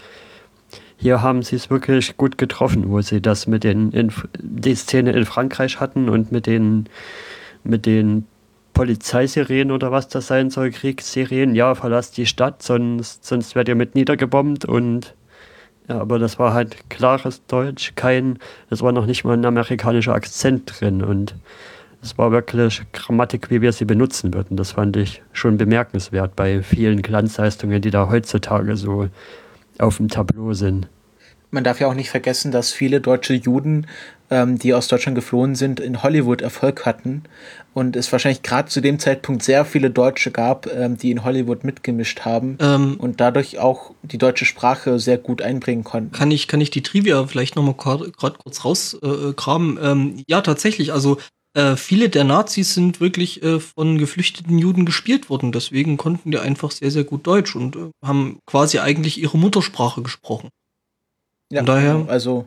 hier haben sie es wirklich gut getroffen, wo sie das mit den, in, die Szene in Frankreich hatten und mit den, mit den Polizeisirenen oder was das sein soll, Kriegssirenen, ja, verlasst die Stadt, sonst, sonst werdet ihr mit niedergebombt. Und ja, aber das war halt klares Deutsch, kein, das war noch nicht mal ein amerikanischer Akzent drin und es war wirklich Grammatik, wie wir sie benutzen würden. Das fand ich schon bemerkenswert bei vielen Glanzleistungen, die da heutzutage so auf dem Tableau sind. Man darf ja auch nicht vergessen, dass viele deutsche Juden, ähm, die aus Deutschland geflohen sind, in Hollywood Erfolg hatten und es wahrscheinlich gerade zu dem Zeitpunkt sehr viele Deutsche gab, ähm, die in Hollywood mitgemischt haben Ähm, und dadurch auch die deutsche Sprache sehr gut einbringen konnten. kann ich, kann ich die Trivia vielleicht nochmal gerade kurz rausgraben? Äh, graben? ähm, ja, tatsächlich. Also äh, viele der Nazis sind wirklich äh, von geflüchteten Juden gespielt worden. Deswegen konnten die einfach sehr, sehr gut Deutsch und äh, haben quasi eigentlich ihre Muttersprache gesprochen. Ja, Von daher- also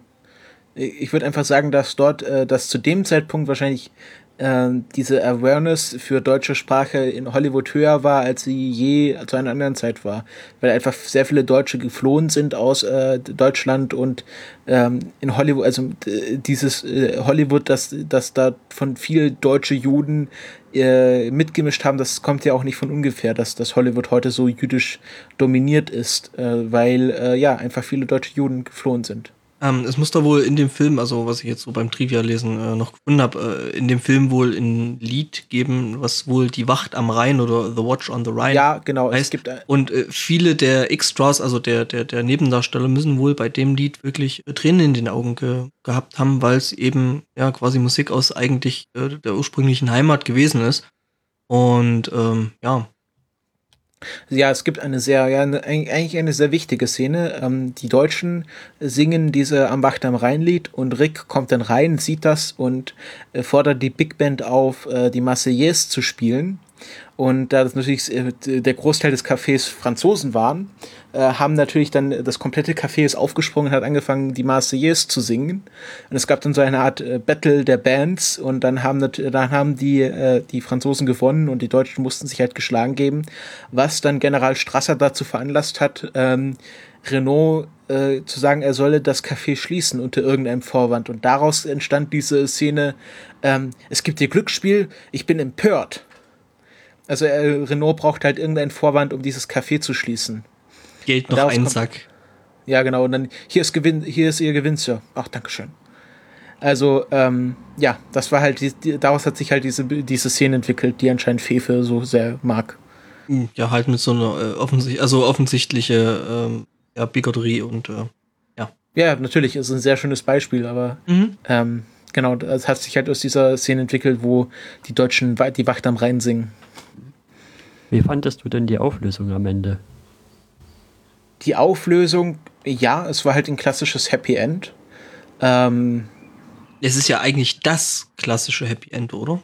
ich würde einfach sagen, dass dort, äh, dass zu dem Zeitpunkt wahrscheinlich äh, diese Awareness für deutsche Sprache in Hollywood höher war, als sie je zu einer anderen Zeit war. Weil einfach sehr viele Deutsche geflohen sind aus äh, Deutschland und ähm, in Hollywood, also dieses äh, Hollywood, das, das da von viel deutsche Juden äh, mitgemischt haben, das kommt ja auch nicht von ungefähr, dass das Hollywood heute so jüdisch dominiert ist, weil ja einfach viele deutsche Juden geflohen sind. Ähm, es muss da wohl in dem Film, also was ich jetzt so beim Trivia-Lesen äh, noch gefunden habe, äh, in dem Film wohl ein Lied geben, was wohl die Wacht am Rhein oder The Watch on the Rhine Ja, genau. heißt. Es gibt, Und äh, viele der Extras, also der, der, der Nebendarsteller, müssen wohl bei dem Lied wirklich äh, Tränen in den Augen ge gehabt haben, weil es eben ja quasi Musik aus eigentlich äh, der ursprünglichen Heimat gewesen ist. Und ähm, ja, Ja, es gibt eine sehr, ja, eine, eigentlich eine sehr wichtige Szene. Ähm, die Deutschen singen diese Am Wacht am Rhein-Lied und Rick kommt dann rein, sieht das und äh, fordert die Big Band auf, äh, die Marseillaise zu spielen. Und da das natürlich äh, der Großteil des Cafés Franzosen waren, äh, haben natürlich dann das komplette Café ist aufgesprungen und hat angefangen, die Marseillaise zu singen. Und es gab dann so eine Art äh, Battle der Bands und dann haben, dann haben die, die Franzosen gewonnen und die Deutschen mussten sich halt geschlagen geben, was dann General Strasser dazu veranlasst hat, ähm, Renault zu sagen, er solle das Café schließen unter irgendeinem Vorwand. Und daraus entstand diese Szene, ähm, es gibt hier Glücksspiel, ich bin empört. Also äh, Renault braucht halt irgendeinen Vorwand, um dieses Café zu schließen. Geld noch einen Sack. Ja, genau. Und dann hier ist Gewinn, hier ist ihr Gewinn, Sir. Ach, Dankeschön. Also, ähm, ja, das war halt, die, die, daraus hat sich halt diese, diese Szene entwickelt, die anscheinend Fefe so sehr mag. Ja, halt mit so einer äh, offensichtlich, also offensichtliche ähm, ja, Bigotterie und äh, Ja, natürlich, ist ein sehr schönes Beispiel, aber ähm, genau, das hat sich halt aus dieser Szene entwickelt, wo die Deutschen die Wacht am Rhein singen. Wie fandest du denn die Auflösung am Ende? Die Auflösung, ja, es war halt ein klassisches Happy End. Ähm, es ist ja eigentlich das klassische Happy End, oder?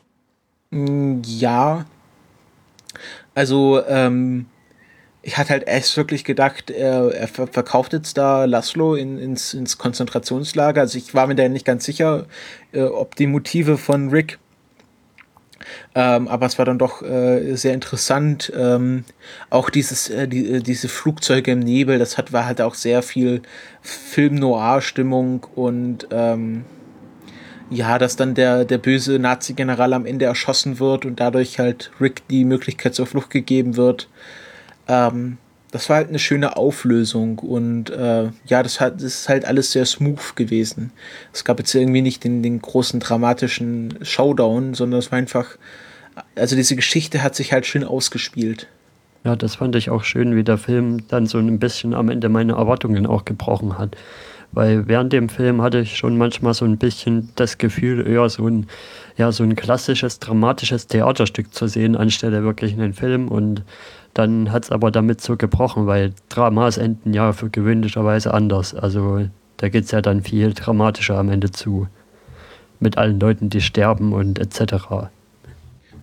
Mm, Ja. Also, ähm, ich hatte halt erst wirklich gedacht, er, er ver- verkauft jetzt da Laszlo in, ins, ins Konzentrationslager. Also ich war mir da nicht ganz sicher, äh, ob die Motive von Rick. Ähm, aber es war dann doch äh, sehr interessant. Ähm, auch dieses, äh, die, äh, diese Flugzeuge im Nebel, das hat, war halt auch sehr viel Film-Noir-Stimmung und ähm, ja, dass dann der, der böse Nazi-General am Ende erschossen wird und dadurch halt Rick die Möglichkeit zur Flucht gegeben wird. Ähm, das war halt eine schöne Auflösung und äh, ja, das, hat, das ist halt alles sehr smooth gewesen. Es gab jetzt irgendwie nicht den, den großen dramatischen Showdown, sondern es war einfach, also diese Geschichte hat sich halt schön ausgespielt. Ja, das fand ich auch schön, wie der Film dann so ein bisschen am Ende meine Erwartungen auch gebrochen hat. Weil während dem Film hatte ich schon manchmal so ein bisschen das Gefühl, eher so ein, ja, so ein klassisches, dramatisches Theaterstück zu sehen, anstelle wirklich einen Film. Und dann hat es aber damit so gebrochen, weil Dramas enden ja für gewöhnlicherweise anders. Also da geht es ja dann viel dramatischer am Ende zu. Mit allen Leuten, die sterben und etc.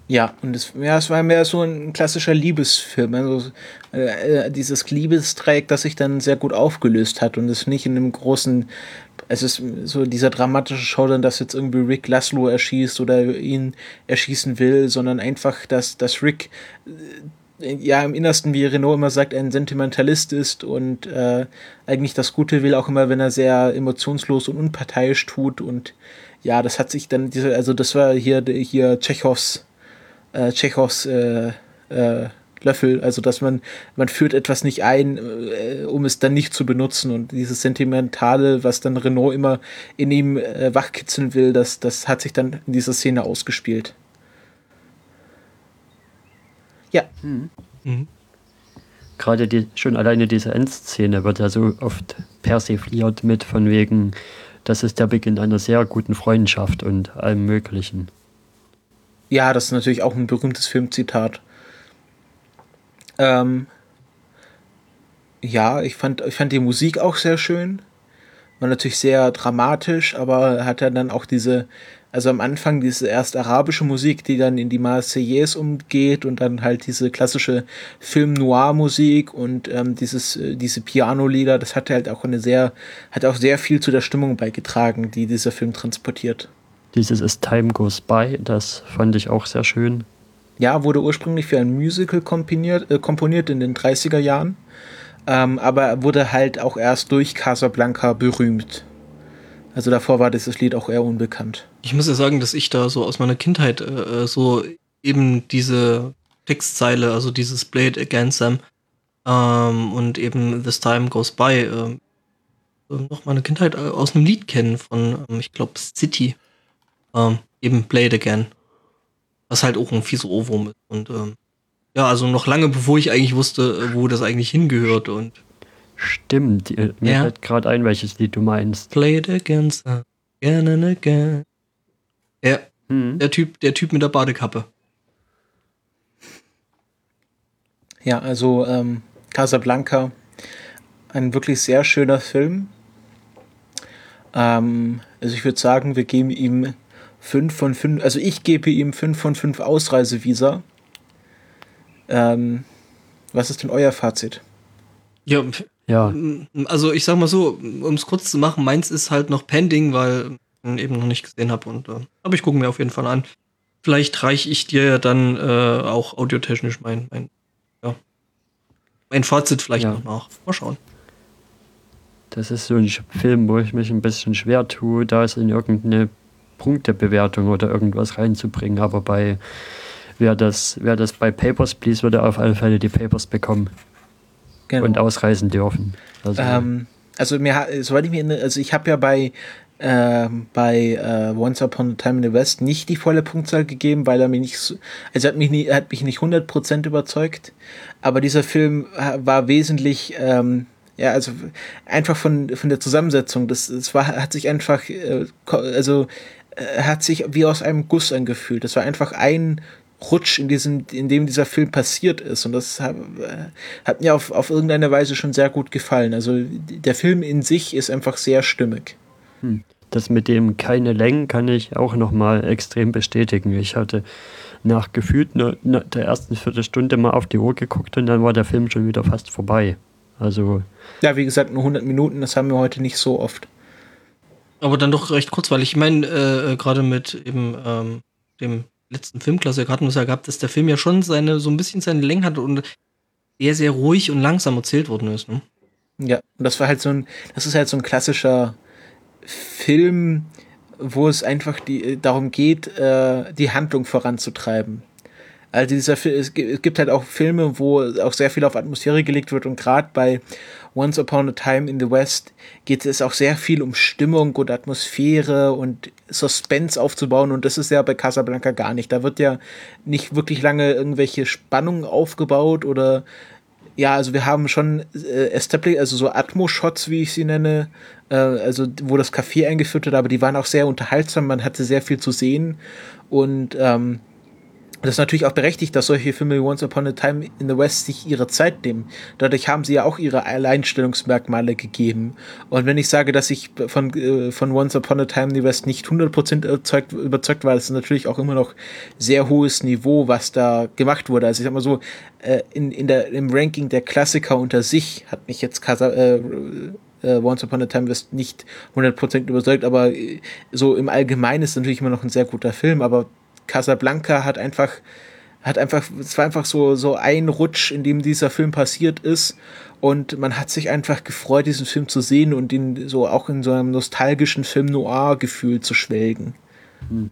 Ja, und es, ja, es war mehr so ein klassischer Liebesfilm. Also, äh, äh, dieses Liebesdreieck, das sich dann sehr gut aufgelöst hat und es nicht in einem großen, es ist so dieser dramatische Showdown, dass jetzt irgendwie Rick Laszlo erschießt oder ihn erschießen will, sondern einfach, dass, dass Rick äh, ja im Innersten, wie Renault immer sagt, ein Sentimentalist ist und äh, eigentlich das Gute will, auch immer, wenn er sehr emotionslos und unparteiisch tut und ja, das hat sich dann diese, also das war hier hier Tschechows äh, Tschechows äh, äh, Löffel, also dass man, man führt etwas nicht ein, äh, um es dann nicht zu benutzen und dieses Sentimentale, was dann Renault immer in ihm äh, wachkitzeln will, das, das hat sich dann in dieser Szene ausgespielt. Ja, gerade die, schon alleine diese Endszene wird ja so oft persifliert mit von wegen, das ist der Beginn einer sehr guten Freundschaft und allem Möglichen. ja, das ist natürlich auch ein berühmtes Filmzitat. Ähm, ja, ich fand, ich fand die Musik auch sehr schön. War natürlich sehr dramatisch, aber hat ja dann auch diese, Also am Anfang diese erst arabische Musik, die dann in die Marseillaise umgeht und dann halt diese klassische Film-Noir-Musik und ähm, dieses, äh, diese Piano-Lieder, das hatte halt auch eine sehr, hat auch sehr viel zu der Stimmung beigetragen, die dieser Film transportiert. Dieses As Time Goes By, das fand ich auch sehr schön. Ja, wurde ursprünglich für ein Musical komponiert, äh, komponiert in den 30er Jahren, ähm, aber wurde halt auch erst durch Casablanca berühmt. Also davor war dieses Lied auch eher unbekannt. Ich muss ja sagen, dass ich da so aus meiner Kindheit äh, äh so eben diese Textzeile, also dieses Blade Against Them ähm, und eben This Time Goes By äh, noch meine Kindheit äh, aus einem Lied kennen von, ähm, ich glaube, City. Ähm, eben Blade Again. Was halt auch ein fieser Ohrwurm ist. Und ähm, ja, also noch lange bevor ich eigentlich wusste, äh, wo das eigentlich hingehört und Stimmt, mir ja. fällt gerade ein, welches Lied du meinst. Play it again, again and again. Ja, hm. der, typ, der Typ mit der Badekappe. Ja, also ähm, Casablanca, ein wirklich sehr schöner Film. Ähm, also ich würde sagen, wir geben ihm 5 von 5, also ich gebe ihm 5 von 5 Ausreisevisa. Ähm, was ist denn euer Fazit? Ja, ja. Also ich sag mal so, um es kurz zu machen, meins ist halt noch pending, weil ich ihn eben noch nicht gesehen habe. Und äh, aber ich gucke mir auf jeden Fall an. Vielleicht reiche ich dir ja dann äh, auch audiotechnisch mein, mein, ja, mein Fazit vielleicht ja. noch nach. Mal schauen. Das ist so ein Film, wo ich mich ein bisschen schwer tue, da es in irgendeine Punktebewertung oder irgendwas reinzubringen. Aber bei wer das, wer das bei Papers Please würde auf alle Fälle die Papers bekommen genau. und ausreisen dürfen. Also, ähm, also mir, soweit ich mir also ich habe ja bei äh, bei äh, Once Upon a Time in the West nicht die volle Punktzahl gegeben, weil er mich nicht, so, also hat mich, nie, hat mich nicht 100% überzeugt, aber dieser Film war wesentlich, ähm, ja, also einfach von, von der Zusammensetzung, das, das war, hat sich einfach, äh, also äh, hat sich wie aus einem Guss angefühlt. Das war einfach ein Rutsch, in, diesem, in dem dieser Film passiert ist. Und das hat, hat mir auf, auf irgendeine Weise schon sehr gut gefallen. Also der Film in sich ist einfach sehr stimmig. Hm. Das mit dem keine Längen kann ich auch nochmal extrem bestätigen. Ich hatte nach gefühlt ne, ne, der ersten Viertelstunde mal auf die Uhr geguckt und dann war der Film schon wieder fast vorbei. Also. Ja, wie gesagt, nur 100 Minuten, das haben wir heute nicht so oft. Aber dann doch recht kurz, weil ich meine, äh, äh, gerade mit eben ähm, dem letzten Filmklassiker hatten wir ja gehabt, dass der Film ja schon seine, so ein bisschen seine Länge hat und sehr, sehr ruhig und langsam erzählt worden ist. Ne? Ja, und das war halt so ein, das ist halt so ein klassischer Film, wo es einfach die, darum geht, äh, die Handlung voranzutreiben. Also dieser es gibt halt auch Filme, wo auch sehr viel auf Atmosphäre gelegt wird und gerade bei Once Upon a Time in the West geht es auch sehr viel um Stimmung und Atmosphäre und Suspense aufzubauen und das ist ja bei Casablanca gar nicht. Da wird ja nicht wirklich lange irgendwelche Spannungen aufgebaut oder ja, also wir haben schon äh, established, also so Atmo-Shots, wie ich sie nenne, äh, also wo das Café eingeführt wird, aber die waren auch sehr unterhaltsam, man hatte sehr viel zu sehen und ähm, das ist natürlich auch berechtigt, dass solche Filme wie Once Upon a Time in the West sich ihre Zeit nehmen. Dadurch haben sie ja auch ihre Alleinstellungsmerkmale gegeben. Und wenn ich sage, dass ich von, äh, von Once Upon a Time in the West nicht 100% überzeugt, überzeugt war, das ist natürlich auch immer noch sehr hohes Niveau, was da gemacht wurde. Also ich sag mal so, äh, in, in der, im Ranking der Klassiker unter sich hat mich jetzt Casa, äh, äh, Once Upon a Time West nicht 100% überzeugt, aber so im Allgemeinen ist es natürlich immer noch ein sehr guter Film, aber Casablanca hat einfach, hat einfach, es war einfach so, so ein Rutsch, in dem dieser Film passiert ist. Und man hat sich einfach gefreut, diesen Film zu sehen und ihn so auch in so einem nostalgischen Film-Noir-Gefühl zu schwelgen. Hm.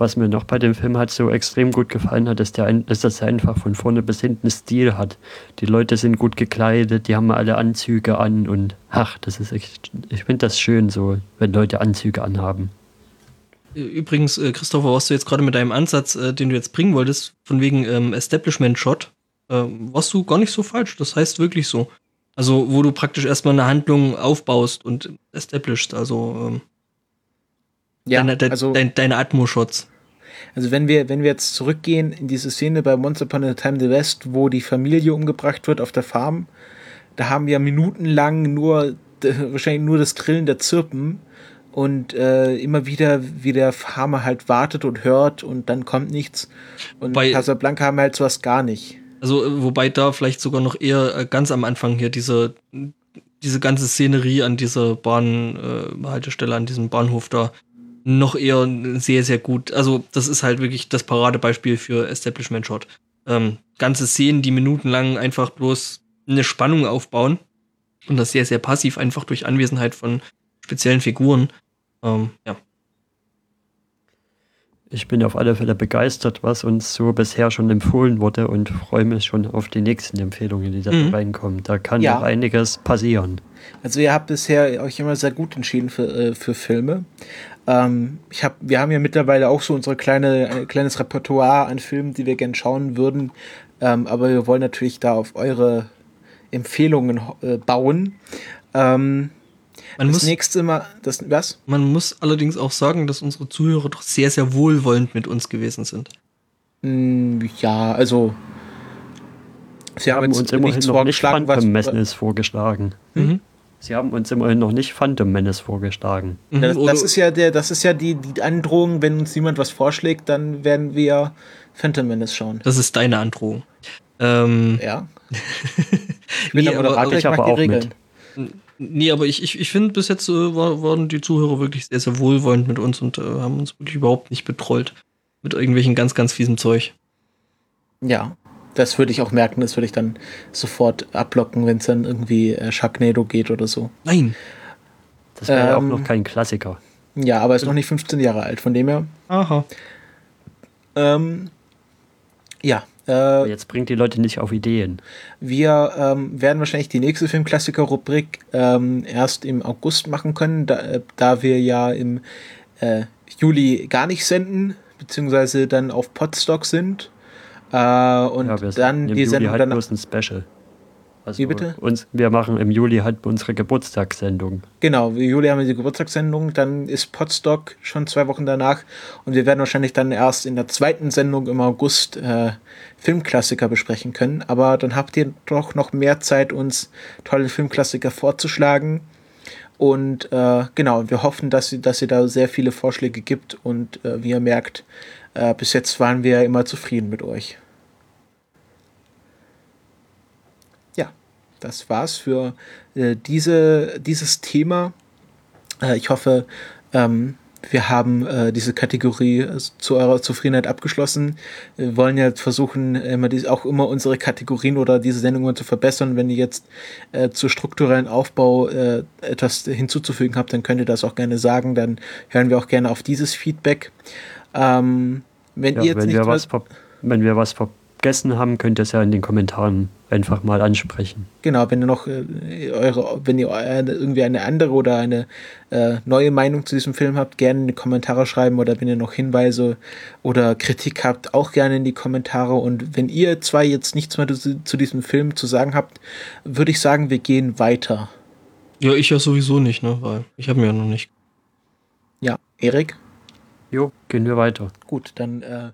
Was mir noch bei dem Film halt so extrem gut gefallen hat, ist, der, ist, dass er einfach von vorne bis hinten Stil hat. Die Leute sind gut gekleidet, die haben alle Anzüge an und ach, das ist echt, ich finde das schön so, wenn Leute Anzüge anhaben. Übrigens, äh, Christopher, was du jetzt gerade mit deinem Ansatz, äh, den du jetzt bringen wolltest, von wegen ähm, Establishment-Shot, äh, warst du gar nicht so falsch. Das heißt wirklich so. Also, wo du praktisch erstmal eine Handlung aufbaust und establishst, also ähm, ja, deine, de, also, dein, deine Atmo-Shots. Also wenn wir, wenn wir jetzt zurückgehen in diese Szene bei Once Upon a Time the West, wo die Familie umgebracht wird auf der Farm, da haben wir minutenlang nur wahrscheinlich nur das Trillen der Zirpen und äh, immer wieder, wie der Farmer halt wartet und hört und dann kommt nichts. Und Bei- Casablanca haben wir halt sowas gar nicht. Also, äh, wobei da vielleicht sogar noch eher äh, ganz am Anfang hier diese, diese ganze Szenerie an dieser Bahnhaltestelle, äh, an diesem Bahnhof da noch eher sehr, sehr gut. Also, das ist halt wirklich das Paradebeispiel für Establishment Shot. Ähm, ganze Szenen, die minutenlang einfach bloß eine Spannung aufbauen und das sehr, sehr passiv, einfach durch Anwesenheit von speziellen Figuren. Ähm, ja. Ich bin auf alle Fälle begeistert, was uns so bisher schon empfohlen wurde und freue mich schon auf die nächsten Empfehlungen, die da Mhm. reinkommen. Da kann Ja. noch einiges passieren. Also ihr habt bisher euch immer sehr gut entschieden für, äh, für Filme. Ähm, ich hab, wir haben ja mittlerweile auch so unsere kleine, ein kleines Repertoire an Filmen, die wir gern schauen würden. Ähm, aber wir wollen natürlich da auf eure Empfehlungen äh, bauen. Ähm, Man, das muss, nächste Mal, das, was? man muss allerdings auch sagen, dass unsere Zuhörer doch sehr, sehr wohlwollend mit uns gewesen sind. Hm, ja, also sie haben jetzt uns immerhin noch nicht Phantom Menace vorgeschlagen. Mhm. Sie haben uns immerhin noch nicht Phantom Menace vorgeschlagen. Mhm, Das, das ist ja der, das ist ja die, die Androhung, wenn uns jemand was vorschlägt, dann werden wir Phantom Menace schauen. Das ist deine Androhung. Ähm, Ja. Ich bin Nee, der Moderator, aber- ich, ich aber die auch Regeln. Nee, aber ich, ich, ich finde, bis jetzt äh, war, waren die Zuhörer wirklich sehr, sehr wohlwollend mit uns und äh, haben uns wirklich überhaupt nicht betrollt. Mit irgendwelchen ganz, ganz fiesem Zeug. Ja, das würde ich auch merken, das würde ich dann sofort abblocken, wenn es dann irgendwie äh, Sharknado geht oder so. Nein. Das wäre ja auch Ähm, noch kein Klassiker. Ja, aber ist noch nicht 15 Jahre alt, von dem her. Aha. Ähm, ja, äh, Jetzt bringt die Leute nicht auf Ideen. wir ähm, werden wahrscheinlich die nächste Filmklassiker-Rubrik ähm, erst im August machen können, da, äh, da wir ja im äh, Juli gar nicht senden, beziehungsweise dann auf Podstock sind. Äh, und ja, dann die Juli Sendung halt dann bloß ein Special. Also Wie bitte? Uns, wir machen im Juli halt unsere Geburtstagssendung. Genau, wir Juli haben wir die Geburtstagssendung, dann ist Podstock schon zwei Wochen danach und wir werden wahrscheinlich dann erst in der zweiten Sendung im August äh, Filmklassiker besprechen können. Aber dann habt ihr doch noch mehr Zeit, uns tolle Filmklassiker vorzuschlagen. Und äh, genau, wir hoffen, dass, ihr- dass ihr da sehr viele Vorschläge gibt und äh, wie ihr merkt, äh, bis jetzt waren wir immer zufrieden mit euch. Ja, das war's für äh, diese, dieses Thema. Äh, ich hoffe, ähm, wir haben äh, diese Kategorie äh, zu eurer Zufriedenheit abgeschlossen. Wir wollen ja versuchen, immer dies, auch immer unsere Kategorien oder diese Sendung immer zu verbessern. Wenn ihr jetzt äh, zu strukturellen Aufbau äh, etwas hinzuzufügen habt, dann könnt ihr das auch gerne sagen. Dann hören wir auch gerne auf dieses Feedback. Ähm, wenn Ja, ihr jetzt wenn, nicht wir was wenn wir was vergessen haben, könnt ihr es ja in den Kommentaren einfach mal ansprechen. Genau, wenn ihr noch äh, eure, wenn ihr eine, irgendwie eine andere oder eine äh, neue Meinung zu diesem Film habt, gerne in die Kommentare schreiben oder wenn ihr noch Hinweise oder Kritik habt, auch gerne in die Kommentare. Und wenn ihr zwei jetzt nichts mehr zu, zu diesem Film zu sagen habt, würde ich sagen, wir gehen weiter. Ja, ich ja sowieso nicht, ne? Weil ich habe mir ja noch nicht. Ja, Erik, Jo, gehen wir weiter. gut, dann äh,